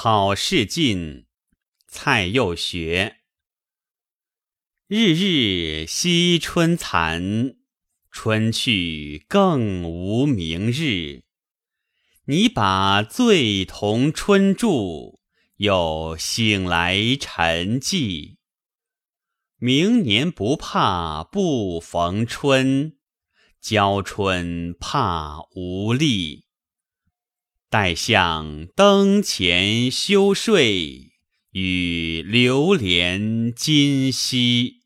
好事尽，蔡又学。日日惜春残，春去更无明日。你把醉同春住，又醒来沉寂。明年不怕不逢春，娇春怕无力。待向灯前休睡，与流连今夕。